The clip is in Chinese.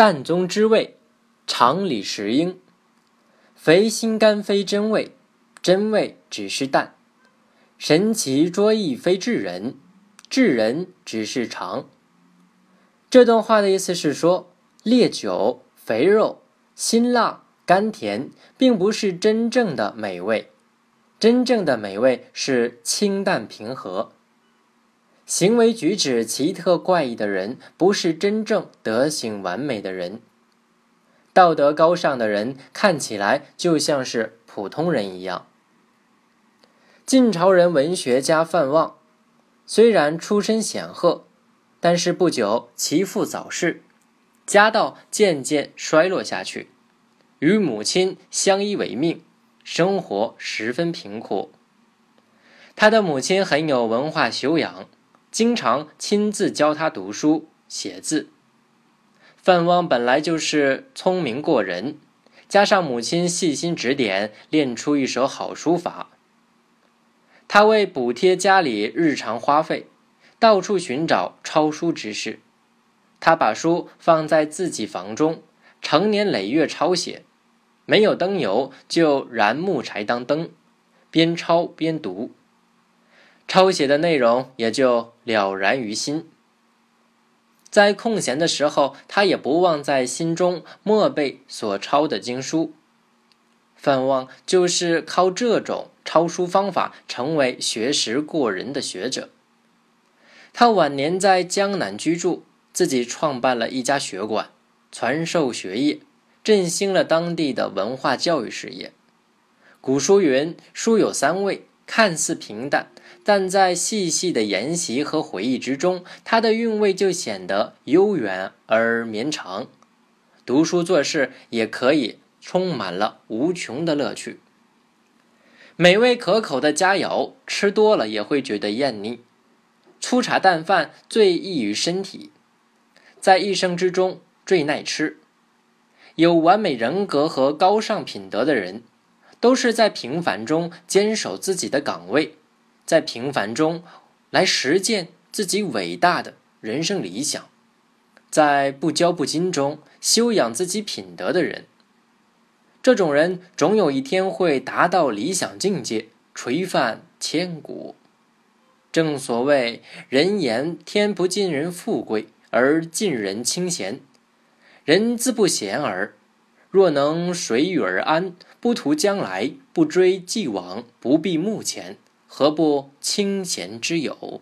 淡中之味，常理实应。肥心肝非真味，真味只是淡。神奇卓意非智人，智人只是常。这段话的意思是说，烈酒、肥肉、辛辣、甘甜，并不是真正的美味。真正的美味是清淡平和。行为举止奇特怪异的人，不是真正德行完美的人。道德高尚的人看起来就像是普通人一样。晋朝人文学家范望，虽然出身显赫，但是不久其父早逝，家道渐渐衰落下去，与母亲相依为命，生活十分贫苦。他的母亲很有文化修养。经常亲自教他读书写字。范汪本来就是聪明过人，加上母亲细心指点，练出一手好书法。他为补贴家里日常花费，到处寻找抄书之事。他把书放在自己房中，成年累月抄写。没有灯油，就燃木柴当灯，边抄边读。抄写的内容也就了然于心。在空闲的时候，他也不忘在心中默背所抄的经书。范望就是靠这种抄书方法成为学识过人的学者。他晚年在江南居住，自己创办了一家学馆，传授学业，振兴了当地的文化教育事业。古书云：“书有三味，看似平淡。”但在细细的研习和回忆之中，它的韵味就显得悠远而绵长。读书做事也可以充满了无穷的乐趣。美味可口的佳肴吃多了也会觉得厌腻，粗茶淡饭最易于身体，在一生之中最耐吃。有完美人格和高尚品德的人，都是在平凡中坚守自己的岗位。在平凡中来实践自己伟大的人生理想，在不骄不矜中修养自己品德的人，这种人总有一天会达到理想境界，垂范千古。正所谓“人言天不尽人富贵，而尽人清闲。人自不闲耳。若能随遇而安，不图将来，不追既往，不避目前。何不清闲之有？